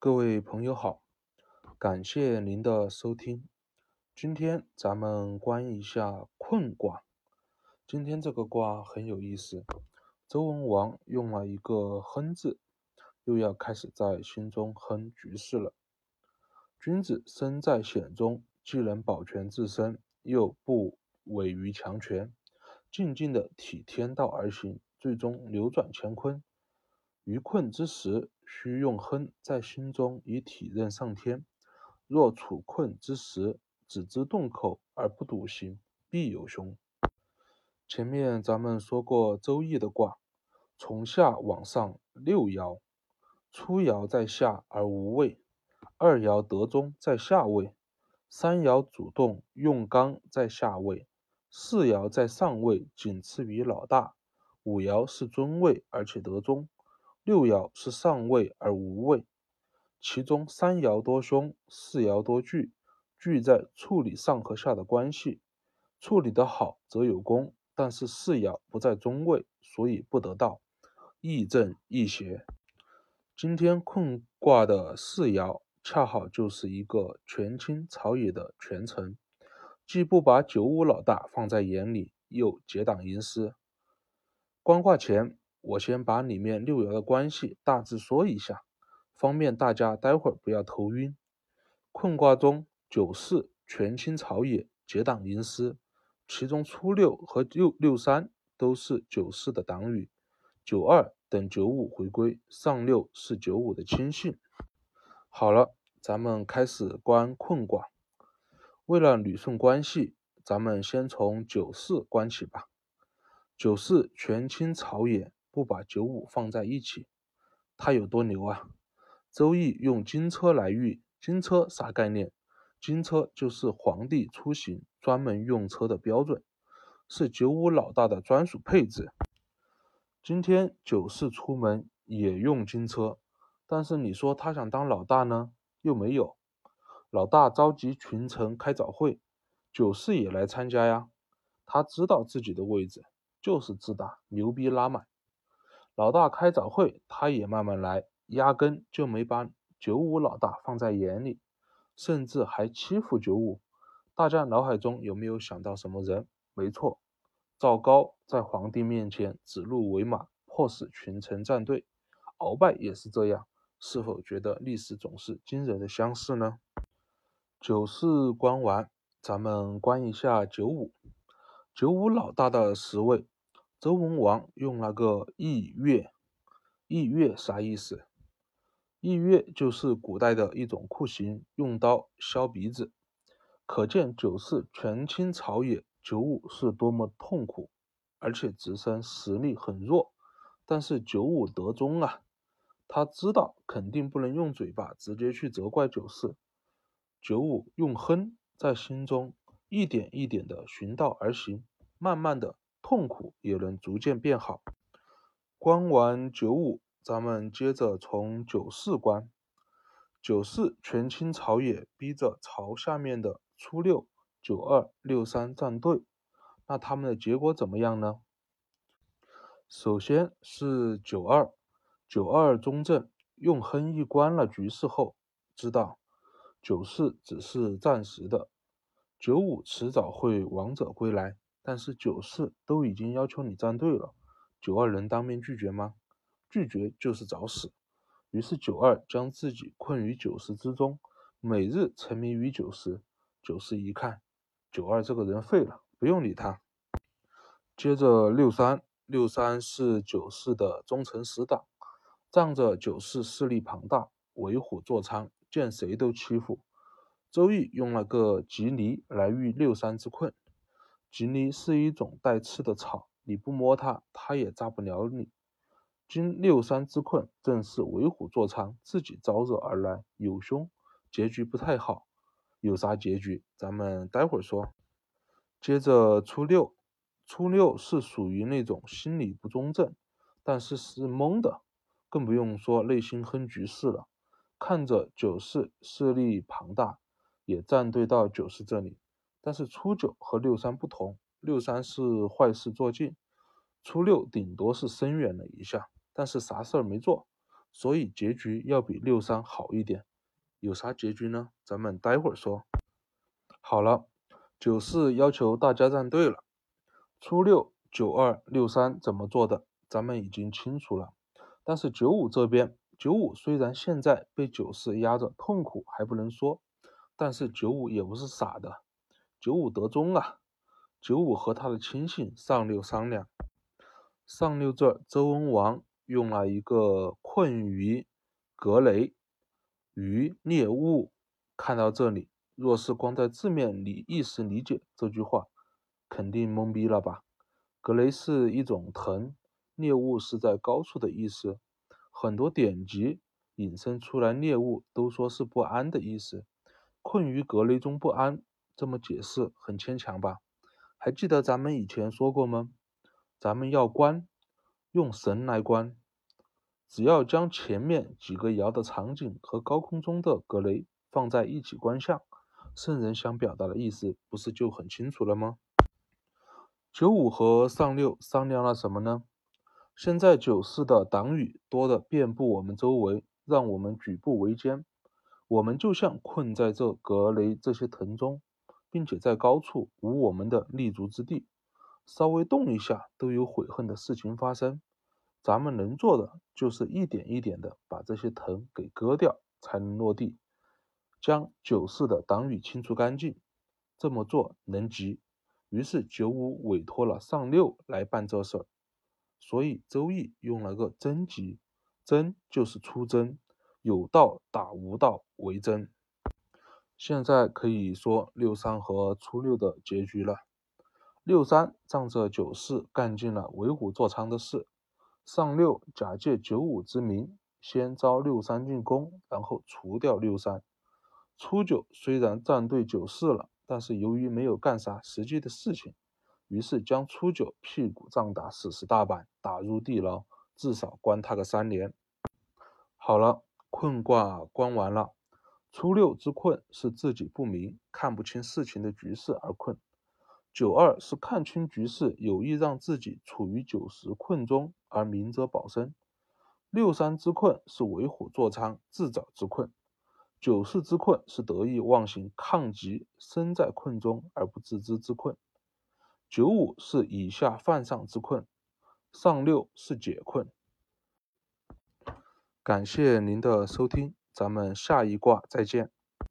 各位朋友好，感谢您的收听。今天咱们观一下困卦。今天这个卦很有意思，周文王用了一个亨字，又要开始在心中亨局势了。君子身在险中，既能保全自身，又不委于强权，静静的体天道而行，最终扭转乾坤。于困之时，须用亨在心中以体认上天；若处困之时，只知动口而不笃行，必有凶。前面咱们说过《周易》的卦，从下往上六爻，初爻在下而无位，二爻得中在下位，三爻主动用刚在下位，四爻在上位，仅次于老大，五爻是尊位而且得中。六爻是上位而无位，其中三爻多凶，四爻多惧。惧在处理上和下的关系，处理得好则有功，但是四爻不在中位，所以不得道，亦正亦邪。今天困卦的四爻恰好就是一个权倾朝野的权臣，既不把九五老大放在眼里，又结党营私。观卦前。我先把里面六爻的关系大致说一下，方便大家待会儿不要头晕。困卦中九四权倾朝野，结党营私，其中初六和六六三都是九四的党羽，九二等九五回归，上六是九五的亲信。好了，咱们开始观困卦。为了捋顺关系，咱们先从九四观起吧。九四权倾朝野。不把九五放在一起，他有多牛啊？周易用金车来喻，金车啥概念？金车就是皇帝出行专门用车的标准，是九五老大的专属配置。今天九四出门也用金车，但是你说他想当老大呢，又没有。老大召集群臣开早会，九四也来参加呀。他知道自己的位置，就是自大，牛逼拉满。老大开早会，他也慢慢来，压根就没把九五老大放在眼里，甚至还欺负九五。大家脑海中有没有想到什么人？没错，赵高在皇帝面前指鹿为马，迫使群臣站队。鳌拜也是这样，是否觉得历史总是惊人的相似呢？九四观完，咱们观一下九五。九五老大的十位。周文王用了个弋月，弋月啥意思？弋月就是古代的一种酷刑，用刀削鼻子。可见九四权倾朝野，九五是多么痛苦，而且直身实力很弱。但是九五得中啊，他知道肯定不能用嘴巴直接去责怪九四。九五用哼在心中一点一点的循道而行，慢慢的。痛苦也能逐渐变好。观完九五，咱们接着从九四观。九四权倾朝野，逼着朝下面的初六、九二、六三站队。那他们的结果怎么样呢？首先是九二，九二中正，用亨一关了局势后，知道九四只是暂时的，九五迟早会王者归来。但是九四都已经要求你站队了，九二能当面拒绝吗？拒绝就是找死。于是九二将自己困于九十之中，每日沉迷于九十。九四一看，九二这个人废了，不用理他。接着六三，六三是九四的忠诚死党，仗着九四势力庞大，为虎作伥，见谁都欺负。周易用了个吉尼来喻六三之困。吉尼是一种带刺的草，你不摸它，它也扎不了你。今六三之困，正是为虎作伥，自己招惹而来，有凶，结局不太好。有啥结局？咱们待会儿说。接着初六，初六是属于那种心理不中正，但是是懵的，更不用说内心哼局势了。看着九四势力庞大，也站队到九四这里。但是初九和六三不同，六三是坏事做尽，初六顶多是声援了一下，但是啥事儿没做。所以结局要比六三好一点。有啥结局呢？咱们待会儿说。好了，九四要求大家站队了。初六九二六三怎么做的，咱们已经清楚了。但是九五这边，九五虽然现在被九四压着，痛苦还不能说，但是九五也不是傻的。九五得中啊！九五和他的亲信上六商量，上六这周文王用了一个困于格雷。于猎物，看到这里，若是光在字面里意思理解这句话，肯定懵逼了吧？格雷是一种藤，猎物是在高处的意思。很多典籍引申出来，猎物都说是不安的意思。困于格雷中不安，这么解释很牵强吧？还记得咱们以前说过吗？咱们要观，用神来观。只要将前面几个爻的场景和高空中的格雷放在一起观象，圣人想表达的意思不是就很清楚了吗？九五和上六商量了什么呢？现在九四的党羽多的遍布我们周围，让我们举步维艰。我们就像困在这格雷这些藤中，并且在高处无我们的立足之地，稍微动一下都有悔恨的事情发生。咱们能做的就是一点一点的把这些藤给割掉，才能落地，将九四的党羽清除干净。这么做能急，于是九五委托了上六来办这事儿。所以周易用了个真吉，真就是出征，有道打无道为真。现在可以说六三和初六的结局了。六三仗着九四干尽了为虎作伥的事。上六假借九五之名，先招六三进攻，然后除掉六三。初九虽然站队九四了，但是由于没有干啥实际的事情，于是将初九屁股仗打死十大板，打入地牢，至少关他个三年。好了，困卦关完了。初六之困是自己不明，看不清事情的局势而困。九二是看清局势，有意让自己处于九十困中而明哲保身；六三之困是为虎作伥，自找之困；九四之困是得意忘形，抗击身在困中而不自知之困；九五是以下犯上之困，上六是解困。感谢您的收听，咱们下一卦再见。